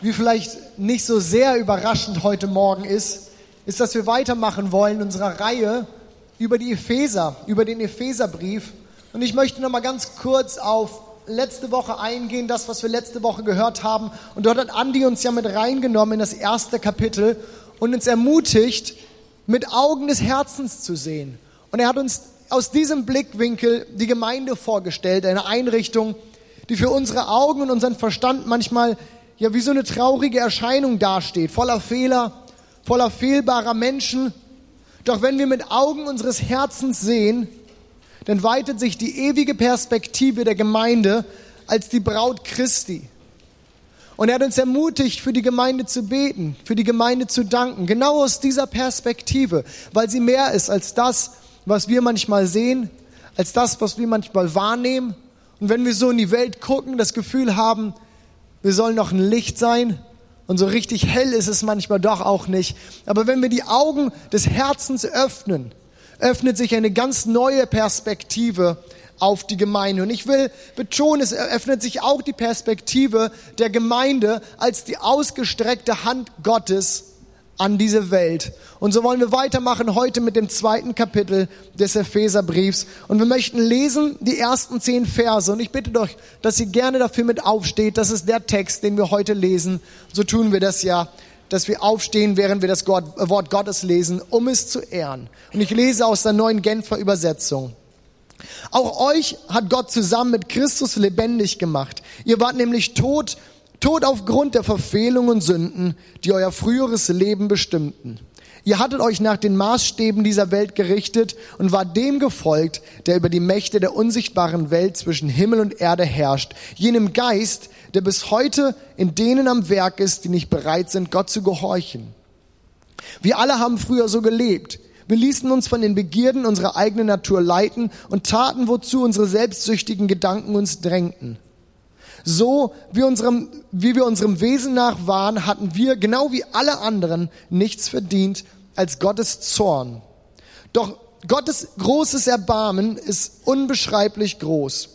wie vielleicht nicht so sehr überraschend heute Morgen ist, ist, dass wir weitermachen wollen in unserer Reihe über die Epheser, über den Epheserbrief. Und ich möchte noch mal ganz kurz auf letzte Woche eingehen, das, was wir letzte Woche gehört haben. Und dort hat Andi uns ja mit reingenommen in das erste Kapitel und uns ermutigt, mit Augen des Herzens zu sehen. Und er hat uns aus diesem Blickwinkel die Gemeinde vorgestellt, eine Einrichtung, die für unsere Augen und unseren Verstand manchmal ja wie so eine traurige Erscheinung dasteht, voller Fehler, voller fehlbarer Menschen. Doch wenn wir mit Augen unseres Herzens sehen, dann weitet sich die ewige Perspektive der Gemeinde als die Braut Christi. Und er hat uns ermutigt, für die Gemeinde zu beten, für die Gemeinde zu danken, genau aus dieser Perspektive, weil sie mehr ist als das, was wir manchmal sehen, als das, was wir manchmal wahrnehmen. Und wenn wir so in die Welt gucken, das Gefühl haben, wir sollen noch ein Licht sein. Und so richtig hell ist es manchmal doch auch nicht. Aber wenn wir die Augen des Herzens öffnen, öffnet sich eine ganz neue Perspektive auf die Gemeinde. Und ich will betonen, es eröffnet sich auch die Perspektive der Gemeinde als die ausgestreckte Hand Gottes an diese Welt. Und so wollen wir weitermachen heute mit dem zweiten Kapitel des Epheserbriefs. Und wir möchten lesen die ersten zehn Verse. Und ich bitte doch, dass ihr gerne dafür mit aufsteht. Das ist der Text, den wir heute lesen. So tun wir das ja, dass wir aufstehen, während wir das Wort Gottes lesen, um es zu ehren. Und ich lese aus der neuen Genfer Übersetzung. Auch euch hat Gott zusammen mit Christus lebendig gemacht. Ihr wart nämlich tot Tod aufgrund der Verfehlungen und Sünden, die euer früheres Leben bestimmten. Ihr hattet euch nach den Maßstäben dieser Welt gerichtet und war dem gefolgt, der über die Mächte der unsichtbaren Welt zwischen Himmel und Erde herrscht, jenem Geist, der bis heute in denen am Werk ist, die nicht bereit sind, Gott zu gehorchen. Wir alle haben früher so gelebt. Wir ließen uns von den Begierden unserer eigenen Natur leiten und taten, wozu unsere selbstsüchtigen Gedanken uns drängten. So wie, unserem, wie wir unserem Wesen nach waren, hatten wir, genau wie alle anderen, nichts verdient als Gottes Zorn. Doch Gottes großes Erbarmen ist unbeschreiblich groß.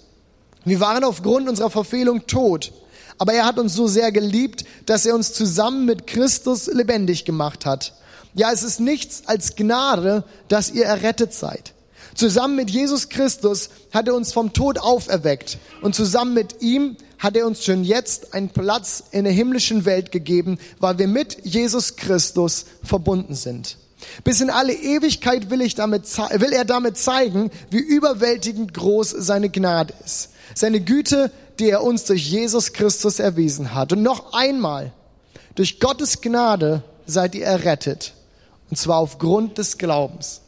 Wir waren aufgrund unserer Verfehlung tot, aber er hat uns so sehr geliebt, dass er uns zusammen mit Christus lebendig gemacht hat. Ja, es ist nichts als Gnade, dass ihr errettet seid. Zusammen mit Jesus Christus hat er uns vom Tod auferweckt und zusammen mit ihm hat er uns schon jetzt einen Platz in der himmlischen Welt gegeben, weil wir mit Jesus Christus verbunden sind. Bis in alle Ewigkeit will, ich damit, will er damit zeigen, wie überwältigend groß seine Gnade ist. Seine Güte, die er uns durch Jesus Christus erwiesen hat. Und noch einmal, durch Gottes Gnade seid ihr errettet. Und zwar aufgrund des Glaubens.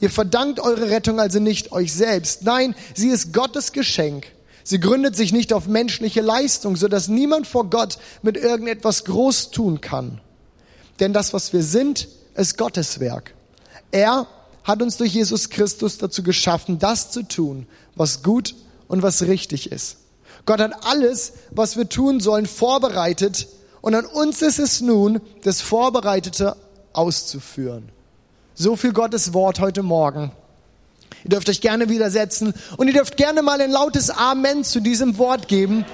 Ihr verdankt eure Rettung also nicht euch selbst. Nein, sie ist Gottes Geschenk. Sie gründet sich nicht auf menschliche Leistung, so dass niemand vor Gott mit irgendetwas groß tun kann. Denn das, was wir sind, ist Gottes Werk. Er hat uns durch Jesus Christus dazu geschaffen, das zu tun, was gut und was richtig ist. Gott hat alles, was wir tun sollen, vorbereitet und an uns ist es nun, das Vorbereitete auszuführen. So viel Gottes Wort heute Morgen. Ihr dürft euch gerne widersetzen und ihr dürft gerne mal ein lautes Amen zu diesem Wort geben,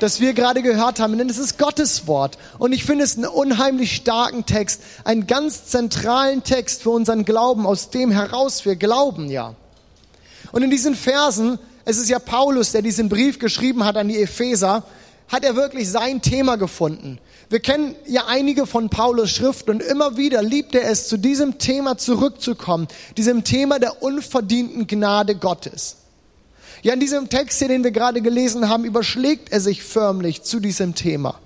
das wir gerade gehört haben, denn es ist Gottes Wort. Und ich finde es einen unheimlich starken Text, einen ganz zentralen Text für unseren Glauben, aus dem heraus wir glauben, ja. Und in diesen Versen, es ist ja Paulus, der diesen Brief geschrieben hat an die Epheser, hat er wirklich sein Thema gefunden. Wir kennen ja einige von Paulus Schrift und immer wieder liebt er es, zu diesem Thema zurückzukommen, diesem Thema der unverdienten Gnade Gottes. Ja, in diesem Text hier, den wir gerade gelesen haben, überschlägt er sich förmlich zu diesem Thema.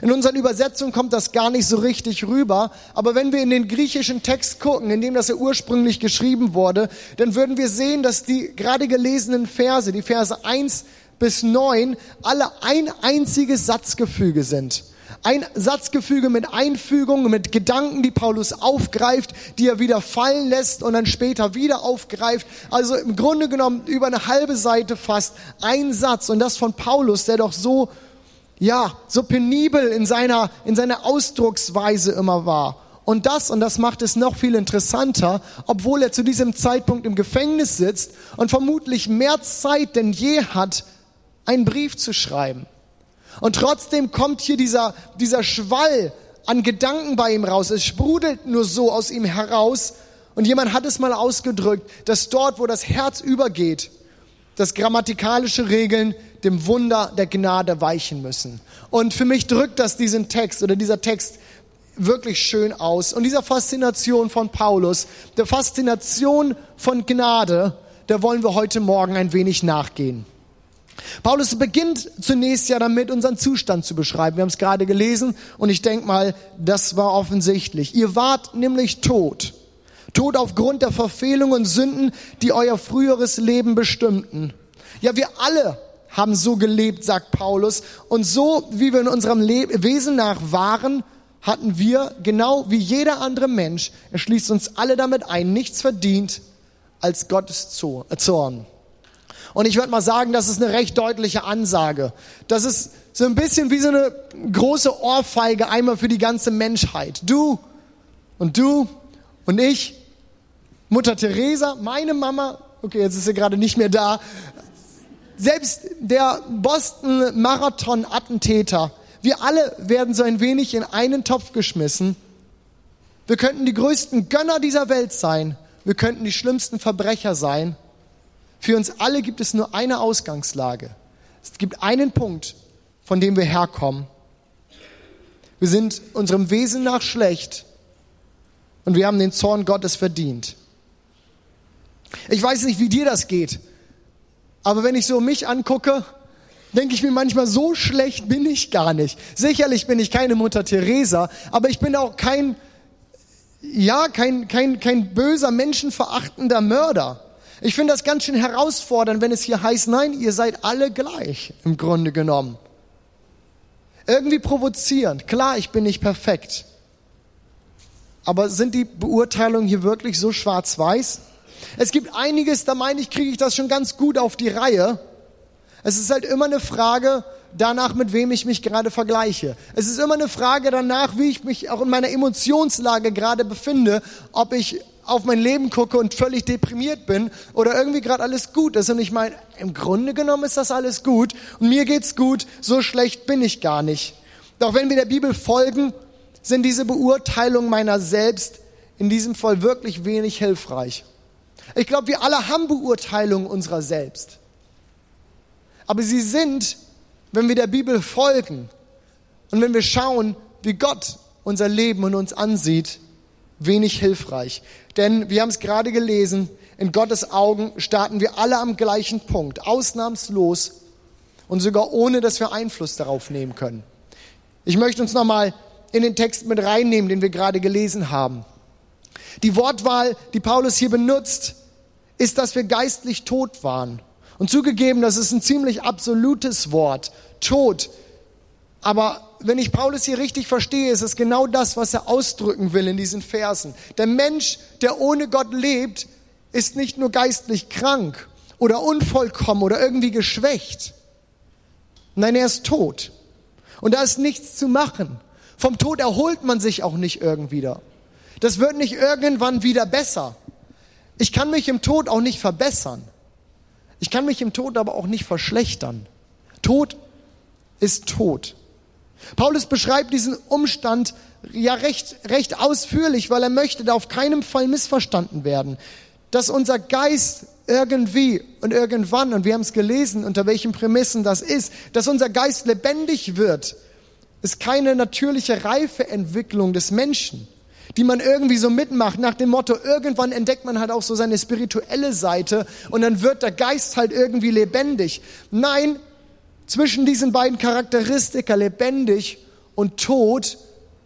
In unseren Übersetzungen kommt das gar nicht so richtig rüber, aber wenn wir in den griechischen Text gucken, in dem das ja ursprünglich geschrieben wurde, dann würden wir sehen, dass die gerade gelesenen Verse, die Verse 1 bis 9, alle ein einziges Satzgefüge sind. Ein Satzgefüge mit Einfügungen, mit Gedanken, die Paulus aufgreift, die er wieder fallen lässt und dann später wieder aufgreift. Also im Grunde genommen über eine halbe Seite fast ein Satz und das von Paulus, der doch so, ja, so penibel in seiner, in seiner Ausdrucksweise immer war. Und das, und das macht es noch viel interessanter, obwohl er zu diesem Zeitpunkt im Gefängnis sitzt und vermutlich mehr Zeit denn je hat, einen Brief zu schreiben. Und trotzdem kommt hier dieser, dieser Schwall an Gedanken bei ihm raus. Es sprudelt nur so aus ihm heraus. Und jemand hat es mal ausgedrückt, dass dort, wo das Herz übergeht, dass grammatikalische Regeln dem Wunder der Gnade weichen müssen. Und für mich drückt das diesen Text oder dieser Text wirklich schön aus. Und dieser Faszination von Paulus, der Faszination von Gnade, der wollen wir heute Morgen ein wenig nachgehen. Paulus beginnt zunächst ja damit, unseren Zustand zu beschreiben. Wir haben es gerade gelesen und ich denke mal, das war offensichtlich. Ihr wart nämlich tot. Tot aufgrund der Verfehlungen und Sünden, die euer früheres Leben bestimmten. Ja, wir alle haben so gelebt, sagt Paulus. Und so, wie wir in unserem Le Wesen nach waren, hatten wir, genau wie jeder andere Mensch, er schließt uns alle damit ein, nichts verdient als Gottes Zorn. Und ich würde mal sagen, das ist eine recht deutliche Ansage. Das ist so ein bisschen wie so eine große Ohrfeige einmal für die ganze Menschheit. Du und du und ich, Mutter Teresa, meine Mama, okay, jetzt ist sie gerade nicht mehr da, selbst der Boston Marathon Attentäter, wir alle werden so ein wenig in einen Topf geschmissen. Wir könnten die größten Gönner dieser Welt sein. Wir könnten die schlimmsten Verbrecher sein. Für uns alle gibt es nur eine Ausgangslage. Es gibt einen Punkt, von dem wir herkommen. Wir sind unserem Wesen nach schlecht und wir haben den Zorn Gottes verdient. Ich weiß nicht, wie dir das geht, aber wenn ich so mich angucke, denke ich mir manchmal, so schlecht bin ich gar nicht. Sicherlich bin ich keine Mutter Teresa, aber ich bin auch kein, ja, kein, kein, kein böser, menschenverachtender Mörder. Ich finde das ganz schön herausfordernd, wenn es hier heißt, nein, ihr seid alle gleich im Grunde genommen. Irgendwie provozierend. Klar, ich bin nicht perfekt. Aber sind die Beurteilungen hier wirklich so schwarz-weiß? Es gibt einiges, da meine ich, kriege ich das schon ganz gut auf die Reihe. Es ist halt immer eine Frage danach, mit wem ich mich gerade vergleiche. Es ist immer eine Frage danach, wie ich mich auch in meiner Emotionslage gerade befinde, ob ich auf mein Leben gucke und völlig deprimiert bin oder irgendwie gerade alles gut ist und ich meine, im Grunde genommen ist das alles gut und mir geht's gut, so schlecht bin ich gar nicht. Doch wenn wir der Bibel folgen, sind diese Beurteilungen meiner selbst in diesem Fall wirklich wenig hilfreich. Ich glaube, wir alle haben Beurteilungen unserer selbst. Aber sie sind, wenn wir der Bibel folgen und wenn wir schauen, wie Gott unser Leben und uns ansieht, wenig hilfreich. Denn wir haben es gerade gelesen, in Gottes Augen starten wir alle am gleichen Punkt, ausnahmslos und sogar ohne, dass wir Einfluss darauf nehmen können. Ich möchte uns nochmal in den Text mit reinnehmen, den wir gerade gelesen haben. Die Wortwahl, die Paulus hier benutzt, ist, dass wir geistlich tot waren. Und zugegeben, das ist ein ziemlich absolutes Wort. Tot. Aber wenn ich Paulus hier richtig verstehe, ist es genau das, was er ausdrücken will in diesen Versen. Der Mensch, der ohne Gott lebt, ist nicht nur geistlich krank oder unvollkommen oder irgendwie geschwächt. Nein, er ist tot. Und da ist nichts zu machen. Vom Tod erholt man sich auch nicht irgendwie wieder. Das wird nicht irgendwann wieder besser. Ich kann mich im Tod auch nicht verbessern. Ich kann mich im Tod aber auch nicht verschlechtern. Tod ist tot. Paulus beschreibt diesen Umstand ja recht, recht ausführlich, weil er möchte da auf keinen Fall missverstanden werden, dass unser Geist irgendwie und irgendwann, und wir haben es gelesen, unter welchen Prämissen das ist, dass unser Geist lebendig wird, ist keine natürliche Reifeentwicklung des Menschen, die man irgendwie so mitmacht, nach dem Motto, irgendwann entdeckt man halt auch so seine spirituelle Seite und dann wird der Geist halt irgendwie lebendig. Nein, zwischen diesen beiden Charakteristika, lebendig und tot,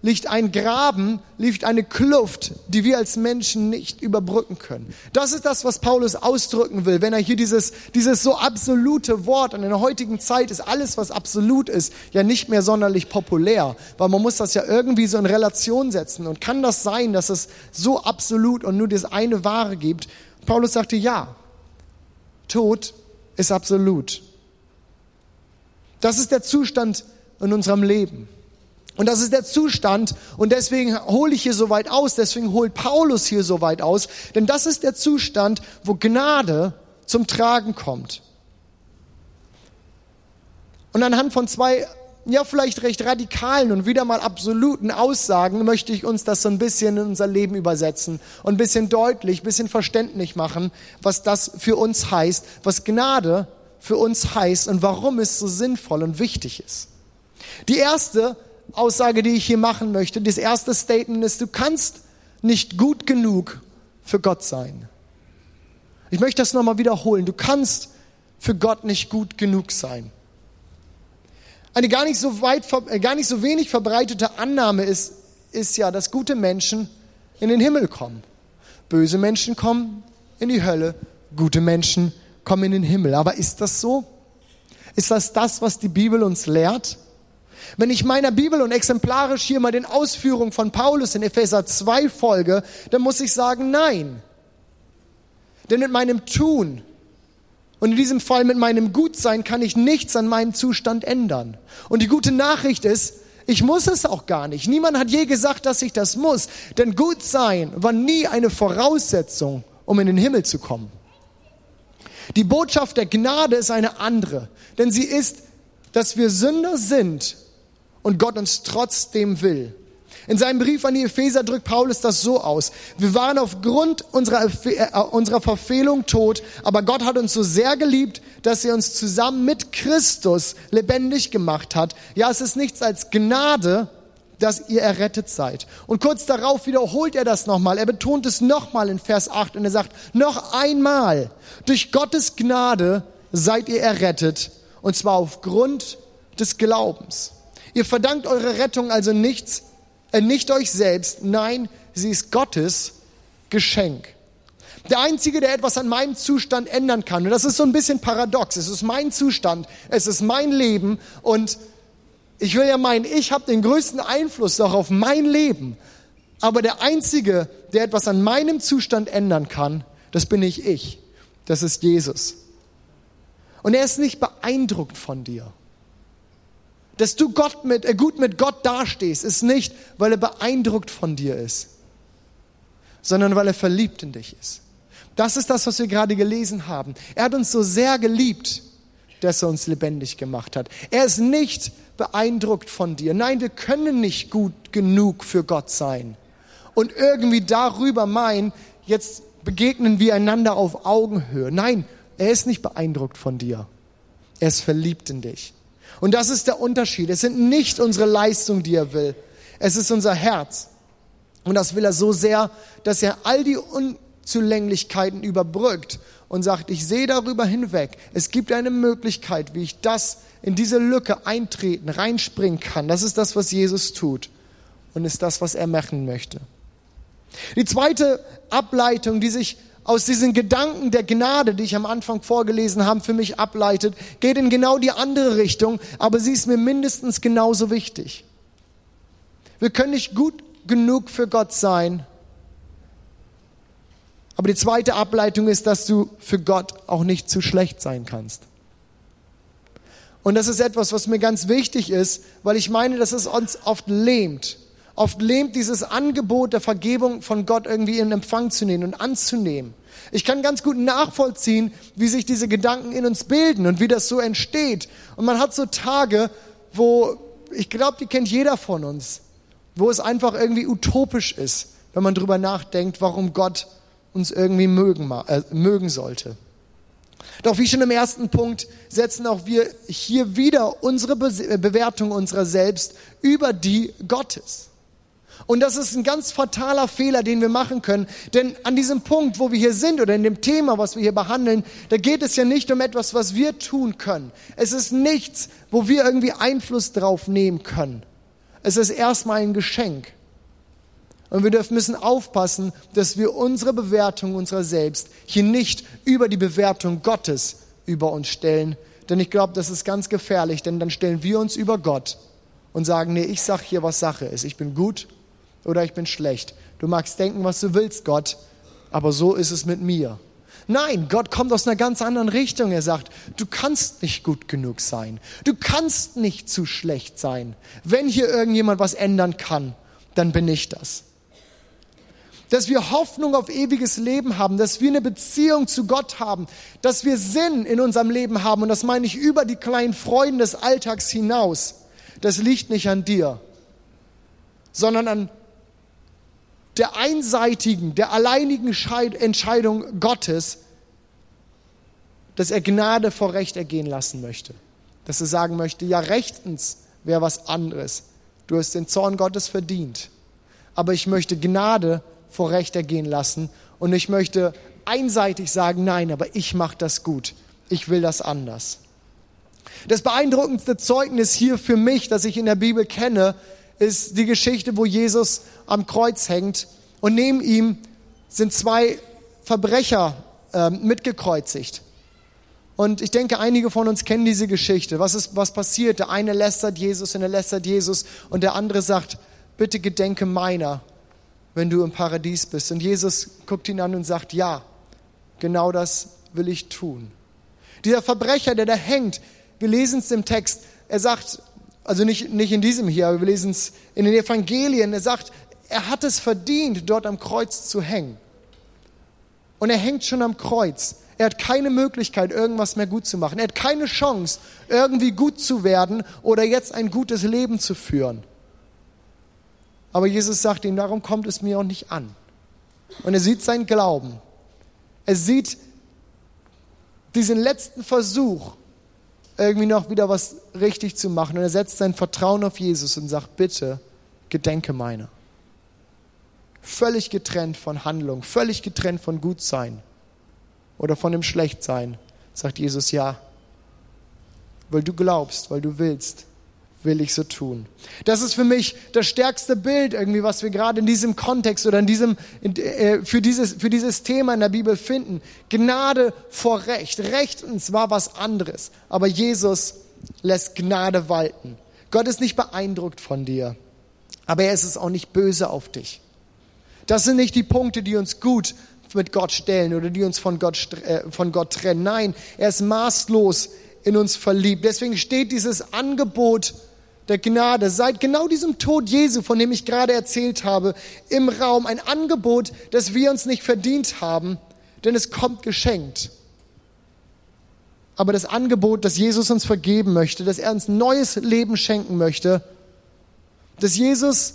liegt ein Graben, liegt eine Kluft, die wir als Menschen nicht überbrücken können. Das ist das, was Paulus ausdrücken will, wenn er hier dieses, dieses so absolute Wort, und in der heutigen Zeit ist alles, was absolut ist, ja nicht mehr sonderlich populär, weil man muss das ja irgendwie so in Relation setzen. Und kann das sein, dass es so absolut und nur das eine Wahre gibt? Paulus sagte, ja, Tod ist absolut. Das ist der Zustand in unserem Leben. Und das ist der Zustand und deswegen hole ich hier so weit aus, deswegen holt Paulus hier so weit aus, denn das ist der Zustand, wo Gnade zum Tragen kommt. Und anhand von zwei ja vielleicht recht radikalen und wieder mal absoluten Aussagen möchte ich uns das so ein bisschen in unser Leben übersetzen und ein bisschen deutlich, ein bisschen verständlich machen, was das für uns heißt, was Gnade für uns heißt und warum es so sinnvoll und wichtig ist. Die erste Aussage, die ich hier machen möchte, das erste Statement ist, du kannst nicht gut genug für Gott sein. Ich möchte das nochmal wiederholen. Du kannst für Gott nicht gut genug sein. Eine gar nicht so weit, äh, gar nicht so wenig verbreitete Annahme ist, ist ja, dass gute Menschen in den Himmel kommen. Böse Menschen kommen in die Hölle, gute Menschen kommen in den Himmel. Aber ist das so? Ist das das, was die Bibel uns lehrt? Wenn ich meiner Bibel und exemplarisch hier mal den Ausführungen von Paulus in Epheser 2 folge, dann muss ich sagen, nein. Denn mit meinem Tun und in diesem Fall mit meinem Gutsein kann ich nichts an meinem Zustand ändern. Und die gute Nachricht ist, ich muss es auch gar nicht. Niemand hat je gesagt, dass ich das muss. Denn Gutsein war nie eine Voraussetzung, um in den Himmel zu kommen. Die Botschaft der Gnade ist eine andere. Denn sie ist, dass wir Sünder sind und Gott uns trotzdem will. In seinem Brief an die Epheser drückt Paulus das so aus. Wir waren aufgrund unserer, äh, unserer Verfehlung tot, aber Gott hat uns so sehr geliebt, dass er uns zusammen mit Christus lebendig gemacht hat. Ja, es ist nichts als Gnade, dass ihr errettet seid. Und kurz darauf wiederholt er das nochmal. Er betont es nochmal in Vers 8 und er sagt, noch einmal, durch Gottes Gnade seid ihr errettet, und zwar aufgrund des Glaubens. Ihr verdankt eure Rettung also nichts, äh, nicht euch selbst, nein, sie ist Gottes Geschenk. Der Einzige, der etwas an meinem Zustand ändern kann, und das ist so ein bisschen paradox, es ist mein Zustand, es ist mein Leben und ich will ja meinen, ich habe den größten Einfluss doch auf mein Leben. Aber der Einzige, der etwas an meinem Zustand ändern kann, das bin nicht ich. Das ist Jesus. Und er ist nicht beeindruckt von dir. Dass du Gott mit, äh, gut mit Gott dastehst, ist nicht, weil er beeindruckt von dir ist, sondern weil er verliebt in dich ist. Das ist das, was wir gerade gelesen haben. Er hat uns so sehr geliebt, dass er uns lebendig gemacht hat. Er ist nicht beeindruckt von dir. Nein, wir können nicht gut genug für Gott sein. Und irgendwie darüber meinen, jetzt begegnen wir einander auf Augenhöhe. Nein, er ist nicht beeindruckt von dir. Er ist verliebt in dich. Und das ist der Unterschied. Es sind nicht unsere Leistungen, die er will. Es ist unser Herz. Und das will er so sehr, dass er all die Unzulänglichkeiten überbrückt und sagt, ich sehe darüber hinweg. Es gibt eine Möglichkeit, wie ich das in diese Lücke eintreten, reinspringen kann. Das ist das, was Jesus tut und ist das, was er machen möchte. Die zweite Ableitung, die sich aus diesen Gedanken der Gnade, die ich am Anfang vorgelesen habe, für mich ableitet, geht in genau die andere Richtung, aber sie ist mir mindestens genauso wichtig. Wir können nicht gut genug für Gott sein, aber die zweite Ableitung ist, dass du für Gott auch nicht zu schlecht sein kannst. Und das ist etwas, was mir ganz wichtig ist, weil ich meine, dass es uns oft lähmt. Oft lähmt dieses Angebot der Vergebung von Gott irgendwie in Empfang zu nehmen und anzunehmen. Ich kann ganz gut nachvollziehen, wie sich diese Gedanken in uns bilden und wie das so entsteht. Und man hat so Tage, wo, ich glaube, die kennt jeder von uns, wo es einfach irgendwie utopisch ist, wenn man drüber nachdenkt, warum Gott uns irgendwie mögen, äh, mögen sollte. Doch wie schon im ersten Punkt setzen auch wir hier wieder unsere Bewertung unserer selbst über die Gottes. Und das ist ein ganz fataler Fehler, den wir machen können. Denn an diesem Punkt, wo wir hier sind oder in dem Thema, was wir hier behandeln, da geht es ja nicht um etwas, was wir tun können. Es ist nichts, wo wir irgendwie Einfluss drauf nehmen können. Es ist erstmal ein Geschenk. Und wir müssen aufpassen, dass wir unsere Bewertung unserer selbst hier nicht über die Bewertung Gottes über uns stellen. Denn ich glaube, das ist ganz gefährlich, denn dann stellen wir uns über Gott und sagen, nee, ich sag hier, was Sache ist. Ich bin gut oder ich bin schlecht. Du magst denken, was du willst, Gott, aber so ist es mit mir. Nein, Gott kommt aus einer ganz anderen Richtung. Er sagt, du kannst nicht gut genug sein. Du kannst nicht zu schlecht sein. Wenn hier irgendjemand was ändern kann, dann bin ich das. Dass wir Hoffnung auf ewiges Leben haben, dass wir eine Beziehung zu Gott haben, dass wir Sinn in unserem Leben haben und das meine ich über die kleinen Freuden des Alltags hinaus das liegt nicht an dir, sondern an der einseitigen, der alleinigen Entscheidung Gottes, dass er Gnade vor Recht ergehen lassen möchte. Dass er sagen möchte, ja, rechtens wäre was anderes. Du hast den Zorn Gottes verdient. Aber ich möchte Gnade vor Recht ergehen lassen und ich möchte einseitig sagen, nein, aber ich mache das gut. Ich will das anders. Das beeindruckendste Zeugnis hier für mich, das ich in der Bibel kenne, ist die Geschichte, wo Jesus am Kreuz hängt und neben ihm sind zwei Verbrecher äh, mitgekreuzigt. Und ich denke, einige von uns kennen diese Geschichte. Was ist, was passiert? Der eine lästert Jesus und er lästert Jesus und der andere sagt, bitte gedenke meiner, wenn du im Paradies bist. Und Jesus guckt ihn an und sagt, ja, genau das will ich tun. Dieser Verbrecher, der da hängt, wir lesen es im Text, er sagt, also nicht, nicht in diesem hier, aber wir lesen es in den Evangelien, er sagt, er hat es verdient, dort am Kreuz zu hängen. Und er hängt schon am Kreuz. Er hat keine Möglichkeit, irgendwas mehr gut zu machen. Er hat keine Chance, irgendwie gut zu werden oder jetzt ein gutes Leben zu führen. Aber Jesus sagt ihm, darum kommt es mir auch nicht an. Und er sieht seinen Glauben. Er sieht diesen letzten Versuch, irgendwie noch wieder was richtig zu machen. Und er setzt sein Vertrauen auf Jesus und sagt, bitte, gedenke meiner. Völlig getrennt von Handlung, völlig getrennt von Gutsein oder von dem Schlechtsein, sagt Jesus ja. Weil du glaubst, weil du willst, will ich so tun. Das ist für mich das stärkste Bild irgendwie, was wir gerade in diesem Kontext oder in diesem, in, äh, für, dieses, für dieses Thema in der Bibel finden. Gnade vor Recht. Rechtens war was anderes, aber Jesus lässt Gnade walten. Gott ist nicht beeindruckt von dir, aber er ist es auch nicht böse auf dich. Das sind nicht die Punkte, die uns gut mit Gott stellen oder die uns von Gott, äh, von Gott trennen. Nein, er ist maßlos in uns verliebt. Deswegen steht dieses Angebot der Gnade seit genau diesem Tod Jesu, von dem ich gerade erzählt habe, im Raum. Ein Angebot, das wir uns nicht verdient haben, denn es kommt geschenkt. Aber das Angebot, das Jesus uns vergeben möchte, dass er uns neues Leben schenken möchte, dass Jesus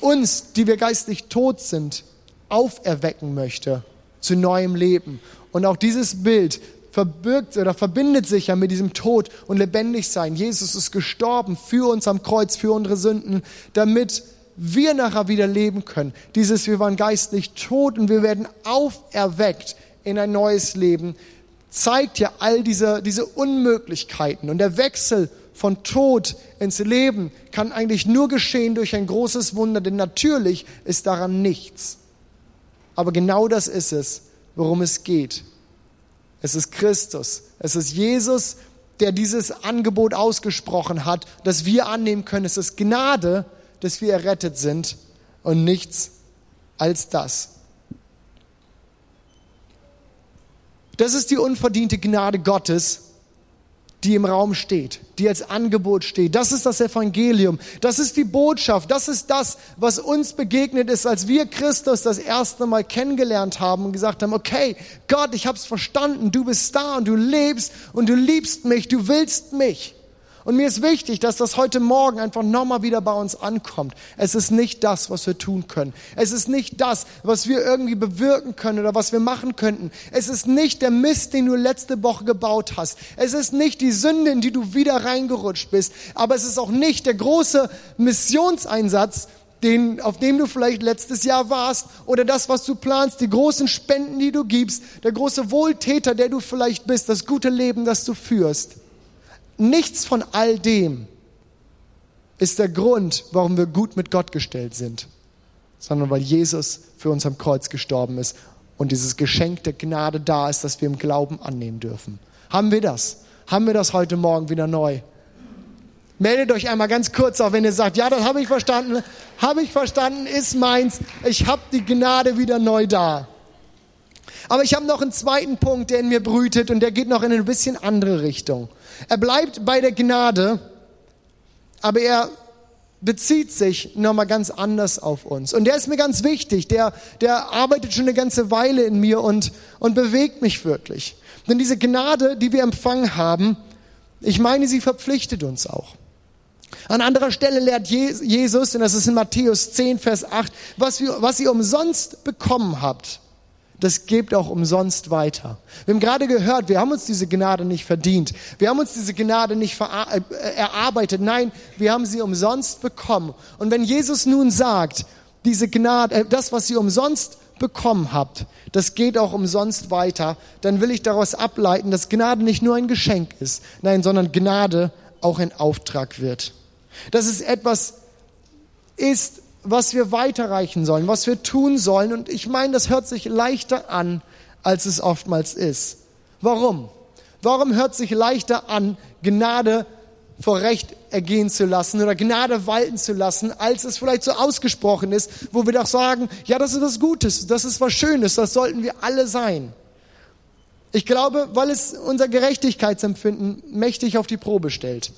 uns, die wir geistlich tot sind, auferwecken möchte zu neuem Leben. Und auch dieses Bild verbirgt oder verbindet sich ja mit diesem Tod und lebendig sein. Jesus ist gestorben für uns am Kreuz, für unsere Sünden, damit wir nachher wieder leben können. Dieses, wir waren geistlich tot und wir werden auferweckt in ein neues Leben, zeigt ja all diese, diese Unmöglichkeiten. Und der Wechsel von Tod ins Leben kann eigentlich nur geschehen durch ein großes Wunder, denn natürlich ist daran nichts. Aber genau das ist es, worum es geht. Es ist Christus. Es ist Jesus, der dieses Angebot ausgesprochen hat, das wir annehmen können. Es ist Gnade, dass wir errettet sind und nichts als das. Das ist die unverdiente Gnade Gottes, die im Raum steht, die als Angebot steht. Das ist das Evangelium. Das ist die Botschaft. Das ist das, was uns begegnet ist, als wir Christus das erste Mal kennengelernt haben und gesagt haben, okay, Gott, ich habe es verstanden. Du bist da und du lebst und du liebst mich. Du willst mich. Und mir ist wichtig, dass das heute Morgen einfach nochmal wieder bei uns ankommt. Es ist nicht das, was wir tun können. Es ist nicht das, was wir irgendwie bewirken können oder was wir machen könnten. Es ist nicht der Mist, den du letzte Woche gebaut hast. Es ist nicht die Sünde, in die du wieder reingerutscht bist. Aber es ist auch nicht der große Missionseinsatz, den, auf dem du vielleicht letztes Jahr warst oder das, was du planst, die großen Spenden, die du gibst, der große Wohltäter, der du vielleicht bist, das gute Leben, das du führst Nichts von all dem ist der Grund, warum wir gut mit Gott gestellt sind, sondern weil Jesus für uns am Kreuz gestorben ist und dieses Geschenk der Gnade da ist, das wir im Glauben annehmen dürfen. Haben wir das? Haben wir das heute Morgen wieder neu? Meldet euch einmal ganz kurz, auch wenn ihr sagt, ja, das habe ich verstanden, habe ich verstanden, ist meins, ich habe die Gnade wieder neu da. Aber ich habe noch einen zweiten Punkt, der in mir brütet und der geht noch in eine bisschen andere Richtung. Er bleibt bei der Gnade, aber er bezieht sich nochmal ganz anders auf uns. Und der ist mir ganz wichtig, der, der arbeitet schon eine ganze Weile in mir und, und bewegt mich wirklich. Denn diese Gnade, die wir empfangen haben, Ich meine, sie verpflichtet uns auch. An anderer Stelle lehrt Jesus, und das ist in Matthäus 10, Vers 8, was, wir, was ihr umsonst bekommen habt, das gebt auch umsonst weiter. Wir haben gerade gehört, wir haben uns diese Gnade nicht verdient. Wir haben uns diese Gnade nicht äh, erarbeitet. Nein, wir haben sie umsonst bekommen. Und wenn Jesus nun sagt, diese Gnade, äh, das, was ihr umsonst bekommen habt, das geht auch umsonst weiter, dann will ich daraus ableiten, dass Gnade nicht nur ein Geschenk ist, nein, sondern Gnade auch ein Auftrag wird. Dass es etwas ist, was wir weiterreichen sollen, was wir tun sollen. Und ich meine, das hört sich leichter an, als es oftmals ist. Warum? Warum hört sich leichter an, Gnade vor Recht ergehen zu lassen oder Gnade walten zu lassen, als es vielleicht so ausgesprochen ist, wo wir doch sagen, ja, das ist was Gutes, das ist was Schönes, das sollten wir alle sein. Ich glaube, weil es unser Gerechtigkeitsempfinden mächtig auf die Probe stellt.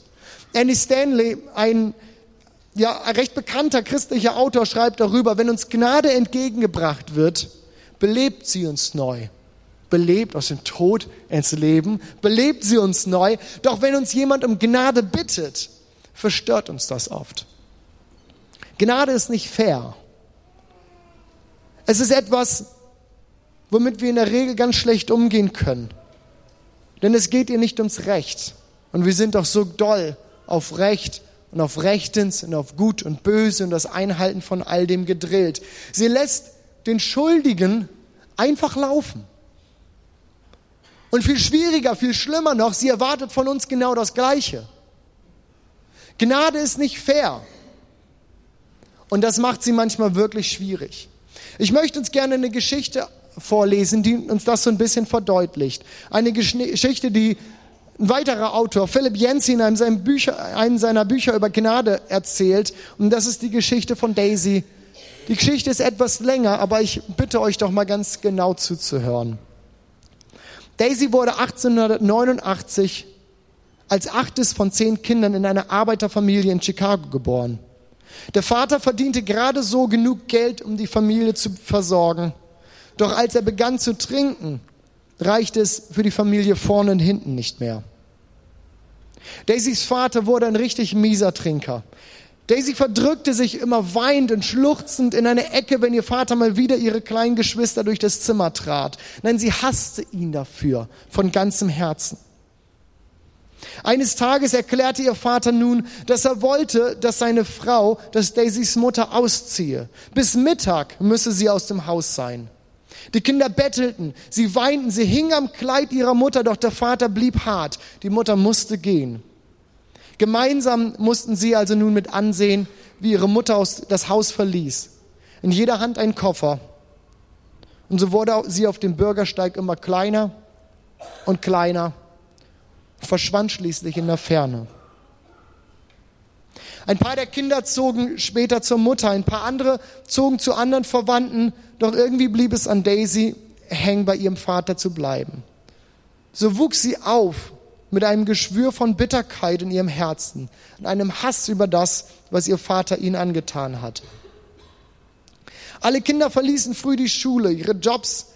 Andy Stanley, ein ja, ein recht bekannter christlicher Autor schreibt darüber, wenn uns Gnade entgegengebracht wird, belebt sie uns neu. Belebt aus dem Tod ins Leben, belebt sie uns neu. Doch wenn uns jemand um Gnade bittet, verstört uns das oft. Gnade ist nicht fair. Es ist etwas, womit wir in der Regel ganz schlecht umgehen können. Denn es geht ihr nicht ums Recht. Und wir sind doch so doll auf Recht und auf Rechtens und auf Gut und Böse und das Einhalten von all dem gedrillt. Sie lässt den Schuldigen einfach laufen. Und viel schwieriger, viel schlimmer noch, sie erwartet von uns genau das Gleiche. Gnade ist nicht fair. Und das macht sie manchmal wirklich schwierig. Ich möchte uns gerne eine Geschichte vorlesen, die uns das so ein bisschen verdeutlicht. Eine Geschichte, die ein weiterer Autor, Philipp Jensi, in einem seiner, Bücher, einem seiner Bücher über Gnade erzählt. Und das ist die Geschichte von Daisy. Die Geschichte ist etwas länger, aber ich bitte euch doch mal ganz genau zuzuhören. Daisy wurde 1889 als achtes von zehn Kindern in einer Arbeiterfamilie in Chicago geboren. Der Vater verdiente gerade so genug Geld, um die Familie zu versorgen. Doch als er begann zu trinken, reicht es für die Familie vorne und hinten nicht mehr. Daisys Vater wurde ein richtig mieser Trinker. Daisy verdrückte sich immer weinend und schluchzend in eine Ecke, wenn ihr Vater mal wieder ihre kleinen Geschwister durch das Zimmer trat. Nein, sie hasste ihn dafür von ganzem Herzen. Eines Tages erklärte ihr Vater nun, dass er wollte, dass seine Frau, dass Daisys Mutter ausziehe. Bis Mittag müsse sie aus dem Haus sein. Die Kinder bettelten, sie weinten, sie hingen am Kleid ihrer Mutter, doch der Vater blieb hart. Die Mutter musste gehen. Gemeinsam mussten sie also nun mit ansehen, wie ihre Mutter aus, das Haus verließ. In jeder Hand ein Koffer. Und so wurde sie auf dem Bürgersteig immer kleiner und kleiner, verschwand schließlich in der Ferne. Ein paar der Kinder zogen später zur Mutter, ein paar andere zogen zu anderen Verwandten, doch irgendwie blieb es an Daisy hängen, bei ihrem Vater zu bleiben. So wuchs sie auf mit einem Geschwür von Bitterkeit in ihrem Herzen und einem Hass über das, was ihr Vater ihnen angetan hatte. Alle Kinder verließen früh die Schule, ihre Jobs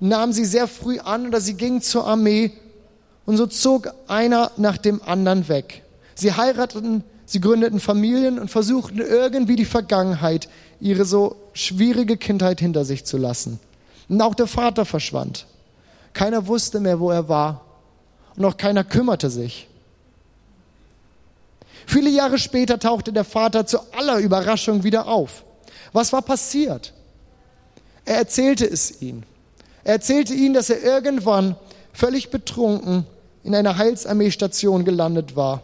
nahmen sie sehr früh an oder sie gingen zur Armee und so zog einer nach dem anderen weg. Sie heirateten Sie gründeten Familien und versuchten irgendwie die Vergangenheit, ihre so schwierige Kindheit hinter sich zu lassen. Und auch der Vater verschwand. Keiner wusste mehr, wo er war. Und auch keiner kümmerte sich. Viele Jahre später tauchte der Vater zu aller Überraschung wieder auf. Was war passiert? Er erzählte es ihnen. Er erzählte ihnen, dass er irgendwann völlig betrunken in einer Heilsarmeestation gelandet war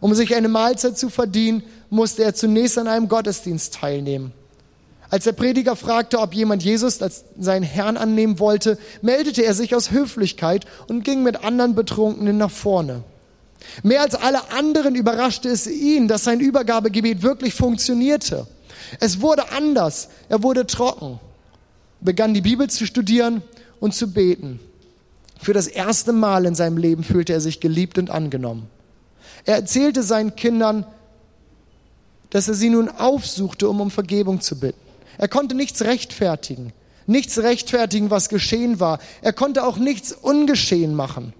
um sich eine Mahlzeit zu verdienen, musste er zunächst an einem Gottesdienst teilnehmen. Als der Prediger fragte, ob jemand Jesus als seinen Herrn annehmen wollte, meldete er sich aus Höflichkeit und ging mit anderen Betrunkenen nach vorne. Mehr als alle anderen überraschte es ihn, dass sein Übergabegebet wirklich funktionierte. Es wurde anders, er wurde trocken, begann die Bibel zu studieren und zu beten. Für das erste Mal in seinem Leben fühlte er sich geliebt und angenommen. Er erzählte seinen Kindern, dass er sie nun aufsuchte, um um Vergebung zu bitten. Er konnte nichts rechtfertigen, nichts rechtfertigen, was geschehen war. Er konnte auch nichts ungeschehen machen.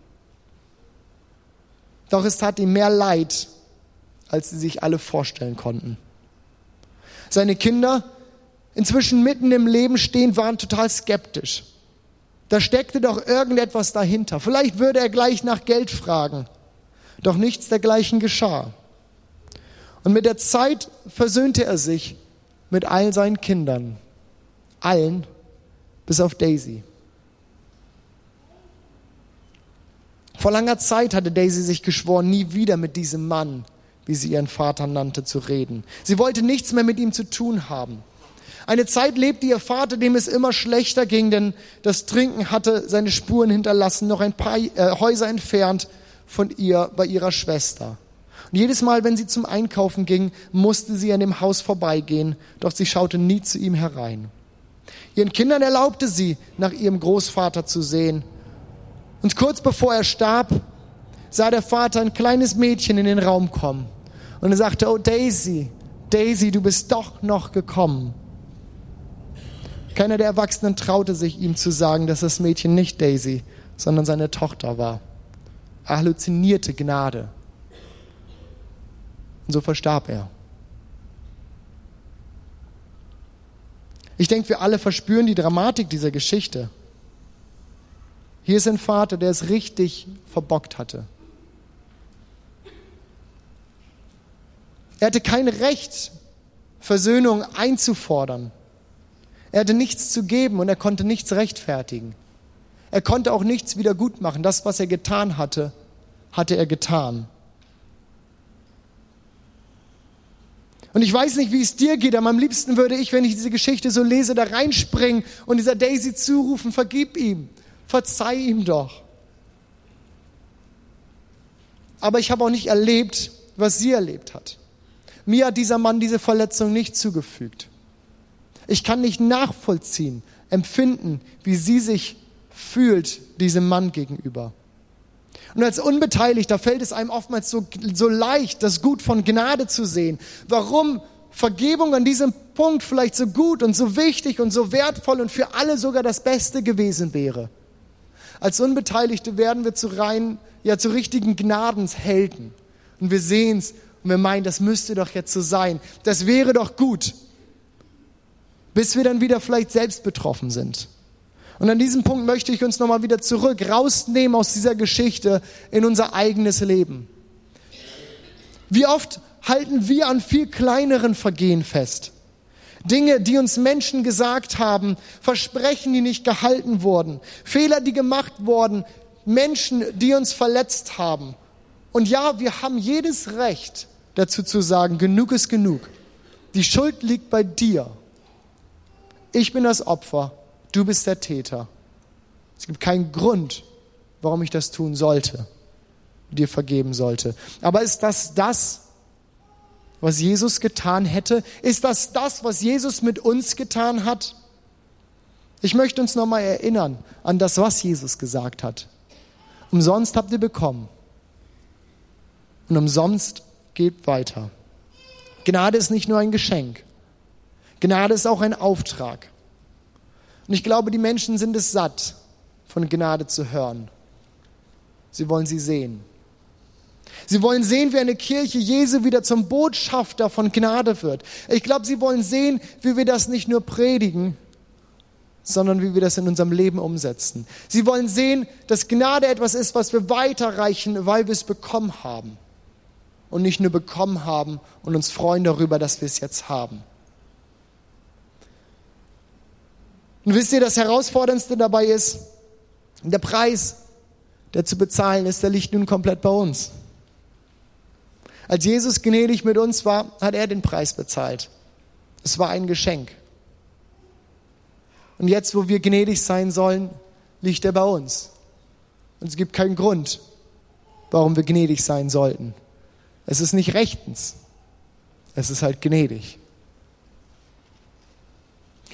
Doch es tat ihm mehr Leid, als sie sich alle vorstellen konnten. Seine Kinder, inzwischen mitten im Leben stehend, waren total skeptisch. Da steckte doch irgendetwas dahinter. Vielleicht würde er gleich nach Geld fragen. Doch nichts dergleichen geschah. Und mit der Zeit versöhnte er sich mit all seinen Kindern. Allen, bis auf Daisy. Vor langer Zeit hatte Daisy sich geschworen, nie wieder mit diesem Mann, wie sie ihren Vater nannte, zu reden. Sie wollte nichts mehr mit ihm zu tun haben. Eine Zeit lebte ihr Vater, dem es immer schlechter ging, denn das Trinken hatte seine Spuren hinterlassen, noch ein paar äh, Häuser entfernt von ihr bei ihrer Schwester. Und jedes Mal, wenn sie zum Einkaufen ging, musste sie an dem Haus vorbeigehen, doch sie schaute nie zu ihm herein. Ihren Kindern erlaubte sie, nach ihrem Großvater zu sehen, und kurz bevor er starb, sah der Vater ein kleines Mädchen in den Raum kommen. Und er sagte, oh Daisy, Daisy, du bist doch noch gekommen. Keiner der Erwachsenen traute sich ihm zu sagen, dass das Mädchen nicht Daisy, sondern seine Tochter war. Er halluzinierte Gnade. Und so verstarb er. Ich denke, wir alle verspüren die Dramatik dieser Geschichte. Hier ist ein Vater, der es richtig verbockt hatte. Er hatte kein Recht, Versöhnung einzufordern. Er hatte nichts zu geben und er konnte nichts rechtfertigen. Er konnte auch nichts wieder gut machen. Das, was er getan hatte, hatte er getan. Und ich weiß nicht, wie es dir geht, aber am liebsten würde ich, wenn ich diese Geschichte so lese, da reinspringen und dieser Daisy zurufen, vergib ihm. Verzeih ihm doch. Aber ich habe auch nicht erlebt, was sie erlebt hat. Mir hat dieser Mann diese Verletzung nicht zugefügt. Ich kann nicht nachvollziehen, empfinden, wie sie sich fühlt diesem Mann gegenüber. Und als Unbeteiligter fällt es einem oftmals so, so leicht, das Gut von Gnade zu sehen. Warum Vergebung an diesem Punkt vielleicht so gut und so wichtig und so wertvoll und für alle sogar das Beste gewesen wäre. Als Unbeteiligte werden wir zu rein, ja, zu richtigen Gnadenshelden. Und wir sehen es und wir meinen, das müsste doch jetzt so sein. Das wäre doch gut. Bis wir dann wieder vielleicht selbst betroffen sind. Und an diesem Punkt möchte ich uns nochmal wieder zurück rausnehmen aus dieser Geschichte in unser eigenes Leben. Wie oft halten wir an viel kleineren Vergehen fest? Dinge, die uns Menschen gesagt haben, Versprechen, die nicht gehalten wurden, Fehler, die gemacht wurden, Menschen, die uns verletzt haben. Und ja, wir haben jedes Recht dazu zu sagen, genug ist genug. Die Schuld liegt bei dir. Ich bin das Opfer, du bist der Täter. Es gibt keinen Grund, warum ich das tun sollte, dir vergeben sollte. Aber ist das das, was Jesus getan hätte? Ist das das, was Jesus mit uns getan hat? Ich möchte uns nochmal erinnern an das, was Jesus gesagt hat. Umsonst habt ihr bekommen. Und umsonst geht weiter. Gnade ist nicht nur ein Geschenk. Gnade ist auch ein Auftrag. Und ich glaube, die Menschen sind es satt, von Gnade zu hören. Sie wollen sie sehen. Sie wollen sehen, wie eine Kirche Jesu wieder zum Botschafter von Gnade wird. Ich glaube, sie wollen sehen, wie wir das nicht nur predigen, sondern wie wir das in unserem Leben umsetzen. Sie wollen sehen, dass Gnade etwas ist, was wir weiterreichen, weil wir es bekommen haben. Und nicht nur bekommen haben und uns freuen darüber, dass wir es jetzt haben. Und wisst ihr, das Herausforderndste dabei ist, der Preis, der zu bezahlen ist, der liegt nun komplett bei uns. Als Jesus gnädig mit uns war, hat er den Preis bezahlt. Es war ein Geschenk. Und jetzt, wo wir gnädig sein sollen, liegt er bei uns. Und es gibt keinen Grund, warum wir gnädig sein sollten. Es ist nicht rechtens. Es ist halt gnädig.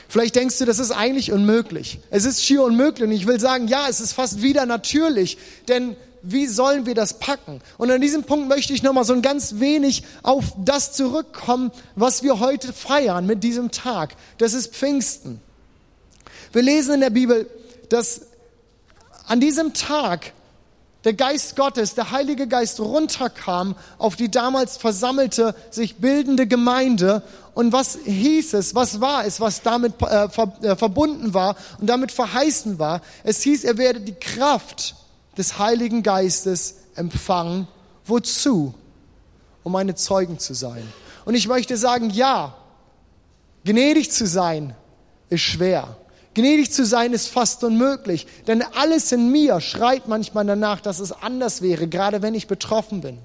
Vielleicht denkst du, das ist eigentlich unmöglich. Es ist schier unmöglich. Und ich will sagen, ja, es ist fast wieder natürlich. Denn wie sollen wir das packen? Und an diesem Punkt möchte ich nochmal so ein ganz wenig auf das zurückkommen, was wir heute feiern mit diesem Tag. Das ist Pfingsten. Wir lesen in der Bibel, dass an diesem Tag der Geist Gottes, der Heilige Geist runterkam auf die damals versammelte, sich bildende Gemeinde. Und was hieß es, was war es, was damit äh, äh, verbunden war und damit verheißen war? Es hieß, er werde die Kraft des Heiligen Geistes empfangen. Wozu? Um meine Zeugen zu sein. Und ich möchte sagen, ja, gnädig zu sein ist schwer. Gnädig zu sein ist fast unmöglich, denn alles in mir schreit manchmal danach, dass es anders wäre, gerade wenn ich betroffen bin.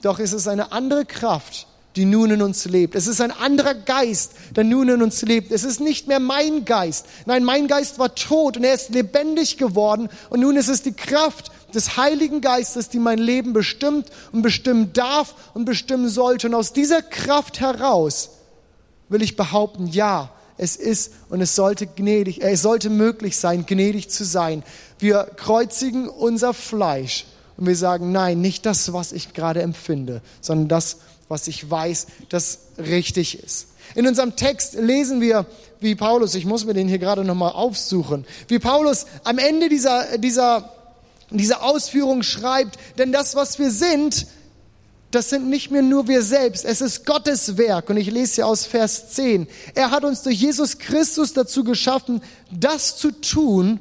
Doch es ist eine andere Kraft, die nun in uns lebt. Es ist ein anderer Geist, der nun in uns lebt. Es ist nicht mehr mein Geist. Nein, mein Geist war tot und er ist lebendig geworden. Und nun ist es die Kraft des Heiligen Geistes, die mein Leben bestimmt und bestimmen darf und bestimmen sollte. Und aus dieser Kraft heraus will ich behaupten, ja, es ist und es sollte gnädig, äh, es sollte möglich sein, gnädig zu sein. Wir kreuzigen unser Fleisch und wir sagen, nein, nicht das, was ich gerade empfinde, sondern das, was ich weiß, das richtig ist. In unserem Text lesen wir, wie Paulus, ich muss mir den hier gerade nochmal aufsuchen, wie Paulus am Ende dieser, dieser, dieser Ausführung schreibt, denn das, was wir sind, das sind nicht mehr nur wir selbst, es ist Gottes Werk. Und ich lese hier aus Vers 10. Er hat uns durch Jesus Christus dazu geschaffen, das zu tun,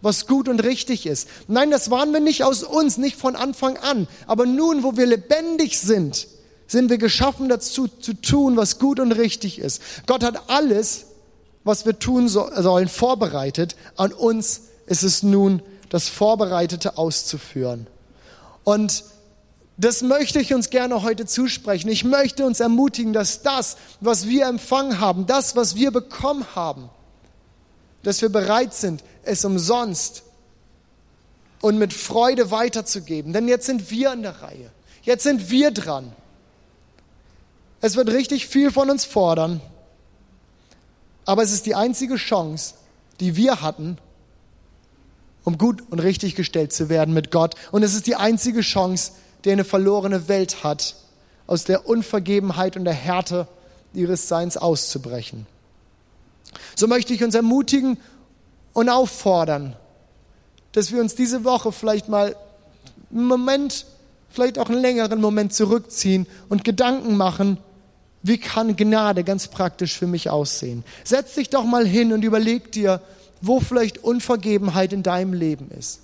was gut und richtig ist. Nein, das waren wir nicht aus uns, nicht von Anfang an. Aber nun, wo wir lebendig sind, sind wir geschaffen dazu zu tun, was gut und richtig ist. Gott hat alles, was wir tun sollen, vorbereitet. An uns ist es nun, das Vorbereitete auszuführen. Und das möchte ich uns gerne heute zusprechen. Ich möchte uns ermutigen, dass das, was wir empfangen haben, das, was wir bekommen haben, dass wir bereit sind, es umsonst und mit Freude weiterzugeben. Denn jetzt sind wir in der Reihe. Jetzt sind wir dran. Es wird richtig viel von uns fordern, aber es ist die einzige Chance, die wir hatten, um gut und richtig gestellt zu werden mit Gott. Und es ist die einzige Chance, der eine verlorene Welt hat, aus der Unvergebenheit und der Härte ihres Seins auszubrechen. So möchte ich uns ermutigen und auffordern, dass wir uns diese Woche vielleicht mal einen Moment, vielleicht auch einen längeren Moment zurückziehen und Gedanken machen, wie kann Gnade ganz praktisch für mich aussehen? Setz dich doch mal hin und überleg dir, wo vielleicht Unvergebenheit in deinem Leben ist.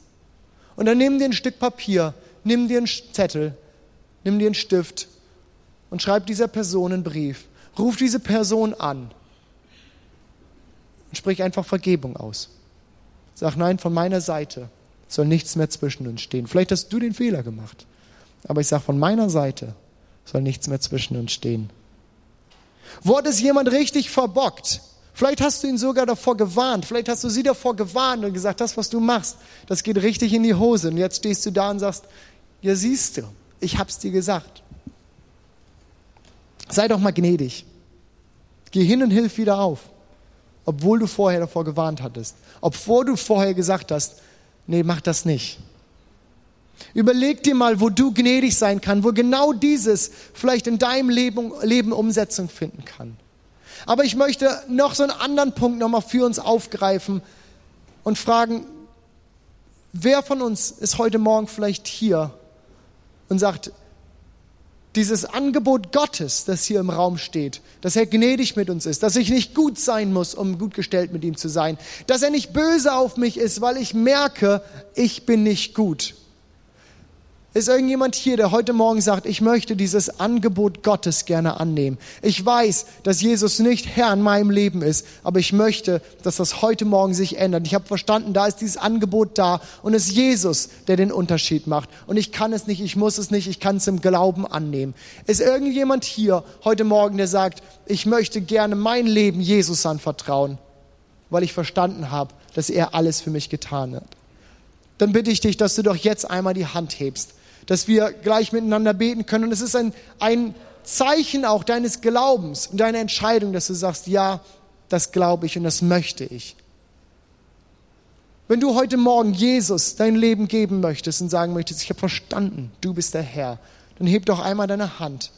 Und dann nimm dir ein Stück Papier, nimm dir einen Zettel, nimm dir einen Stift und schreib dieser Person einen Brief. Ruf diese Person an und sprich einfach Vergebung aus. Sag nein, von meiner Seite soll nichts mehr zwischen uns stehen. Vielleicht hast du den Fehler gemacht, aber ich sage, von meiner Seite soll nichts mehr zwischen uns stehen. Wurde es jemand richtig verbockt? Vielleicht hast du ihn sogar davor gewarnt, vielleicht hast du sie davor gewarnt und gesagt, das, was du machst, das geht richtig in die Hose. Und jetzt stehst du da und sagst, ja siehst du, ich hab's dir gesagt. Sei doch mal gnädig. Geh hin und hilf wieder auf. Obwohl du vorher davor gewarnt hattest. Obwohl du vorher gesagt hast, nee, mach das nicht. Überleg dir mal, wo du gnädig sein kannst, wo genau dieses vielleicht in deinem Leben, Leben Umsetzung finden kann. Aber ich möchte noch so einen anderen Punkt nochmal für uns aufgreifen und fragen, wer von uns ist heute Morgen vielleicht hier und sagt, dieses Angebot Gottes, das hier im Raum steht, dass er gnädig mit uns ist, dass ich nicht gut sein muss, um gut gestellt mit ihm zu sein, dass er nicht böse auf mich ist, weil ich merke, ich bin nicht gut. Ist irgendjemand hier, der heute Morgen sagt, ich möchte dieses Angebot Gottes gerne annehmen? Ich weiß, dass Jesus nicht Herr in meinem Leben ist, aber ich möchte, dass das heute Morgen sich ändert. Ich habe verstanden, da ist dieses Angebot da und es ist Jesus, der den Unterschied macht. Und ich kann es nicht, ich muss es nicht, ich kann es im Glauben annehmen. Ist irgendjemand hier heute Morgen, der sagt, ich möchte gerne mein Leben Jesus anvertrauen, weil ich verstanden habe, dass er alles für mich getan hat? Dann bitte ich dich, dass du doch jetzt einmal die Hand hebst dass wir gleich miteinander beten können. Und es ist ein, ein Zeichen auch deines Glaubens und deiner Entscheidung, dass du sagst, ja, das glaube ich und das möchte ich. Wenn du heute Morgen Jesus dein Leben geben möchtest und sagen möchtest, ich habe verstanden, du bist der Herr, dann heb doch einmal deine Hand,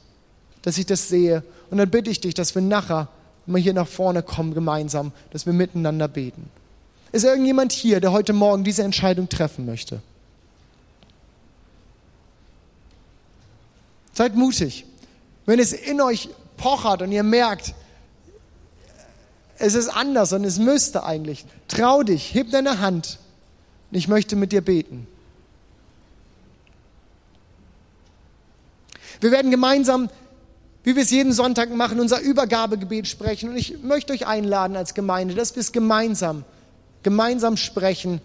dass ich das sehe. Und dann bitte ich dich, dass wir nachher, wenn wir hier nach vorne kommen gemeinsam, dass wir miteinander beten. Ist irgendjemand hier, der heute Morgen diese Entscheidung treffen möchte? Seid mutig. Wenn es in euch pochert und ihr merkt, es ist anders und es müsste eigentlich, trau dich, heb deine Hand. Ich möchte mit dir beten. Wir werden gemeinsam, wie wir es jeden Sonntag machen, unser Übergabegebet sprechen. Und ich möchte euch einladen als Gemeinde, dass wir es gemeinsam, gemeinsam sprechen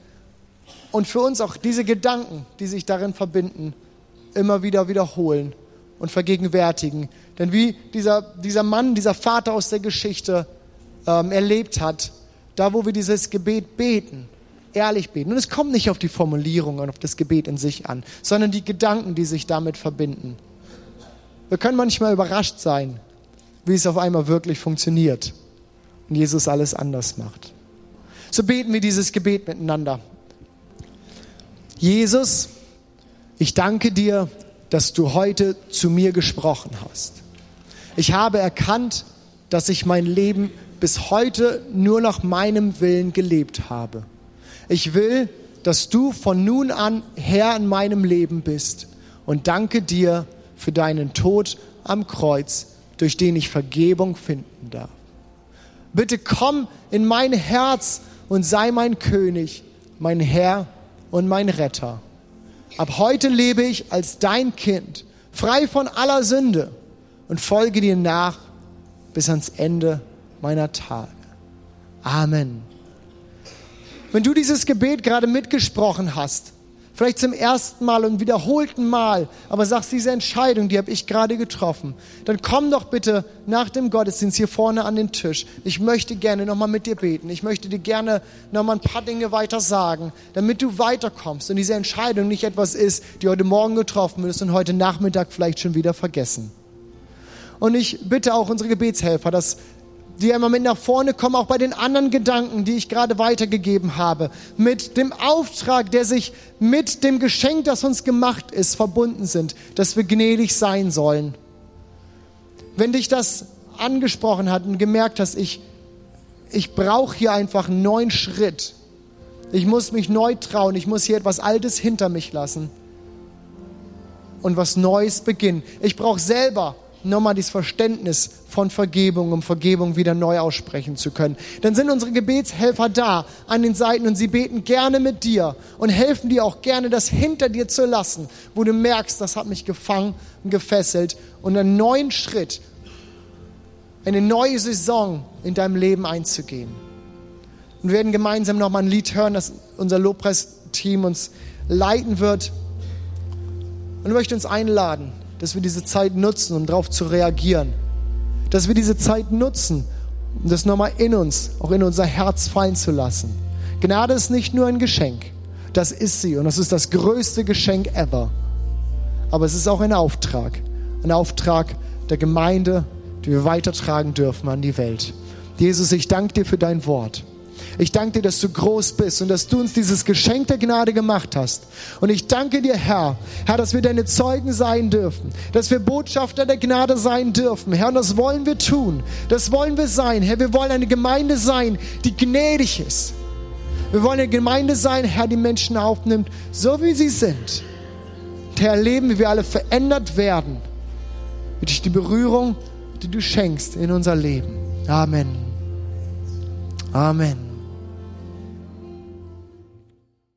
und für uns auch diese Gedanken, die sich darin verbinden, immer wieder wiederholen und vergegenwärtigen. Denn wie dieser, dieser Mann, dieser Vater aus der Geschichte ähm, erlebt hat, da wo wir dieses Gebet beten, ehrlich beten. Und es kommt nicht auf die Formulierung und auf das Gebet in sich an, sondern die Gedanken, die sich damit verbinden. Wir können manchmal überrascht sein, wie es auf einmal wirklich funktioniert und Jesus alles anders macht. So beten wir dieses Gebet miteinander. Jesus, ich danke dir, dass du heute zu mir gesprochen hast. Ich habe erkannt, dass ich mein Leben bis heute nur nach meinem Willen gelebt habe. Ich will, dass du von nun an Herr in meinem Leben bist und danke dir für deinen Tod am Kreuz, durch den ich Vergebung finden darf. Bitte komm in mein Herz und sei mein König, mein Herr und mein Retter. Ab heute lebe ich als dein Kind, frei von aller Sünde und folge dir nach bis ans Ende meiner Tage. Amen. Wenn du dieses Gebet gerade mitgesprochen hast, vielleicht zum ersten Mal und wiederholten Mal, aber sagst, diese Entscheidung, die habe ich gerade getroffen, dann komm doch bitte nach dem Gottesdienst hier vorne an den Tisch. Ich möchte gerne nochmal mit dir beten. Ich möchte dir gerne nochmal ein paar Dinge weiter sagen, damit du weiterkommst und diese Entscheidung nicht etwas ist, die heute Morgen getroffen wird und heute Nachmittag vielleicht schon wieder vergessen. Und ich bitte auch unsere Gebetshelfer, dass die immer mit nach vorne kommen, auch bei den anderen Gedanken, die ich gerade weitergegeben habe, mit dem Auftrag, der sich mit dem Geschenk, das uns gemacht ist, verbunden sind, dass wir gnädig sein sollen. Wenn dich das angesprochen hat und gemerkt hast, ich, ich brauche hier einfach einen neuen Schritt, ich muss mich neu trauen, ich muss hier etwas Altes hinter mich lassen und was Neues beginnen. Ich brauche selber nochmal dieses Verständnis von Vergebung, um Vergebung wieder neu aussprechen zu können. Dann sind unsere Gebetshelfer da an den Seiten und sie beten gerne mit dir und helfen dir auch gerne, das hinter dir zu lassen, wo du merkst, das hat mich gefangen und gefesselt und einen neuen Schritt, eine neue Saison in deinem Leben einzugehen. Und wir werden gemeinsam nochmal ein Lied hören, das unser Lobpreisteam uns leiten wird. Und möchte uns einladen, dass wir diese Zeit nutzen, um darauf zu reagieren. Dass wir diese Zeit nutzen, um das nochmal in uns, auch in unser Herz fallen zu lassen. Gnade ist nicht nur ein Geschenk, das ist sie und das ist das größte Geschenk ever. Aber es ist auch ein Auftrag, ein Auftrag der Gemeinde, die wir weitertragen dürfen an die Welt. Jesus, ich danke dir für dein Wort. Ich danke dir, dass du groß bist und dass du uns dieses Geschenk der Gnade gemacht hast. Und ich danke dir, Herr, Herr, dass wir deine Zeugen sein dürfen, dass wir Botschafter der Gnade sein dürfen. Herr, und das wollen wir tun. Das wollen wir sein. Herr, wir wollen eine Gemeinde sein, die gnädig ist. Wir wollen eine Gemeinde sein, Herr, die Menschen aufnimmt, so wie sie sind. Herr, erleben, wie wir alle verändert werden durch die Berührung, die du schenkst in unser Leben. Amen. Amen.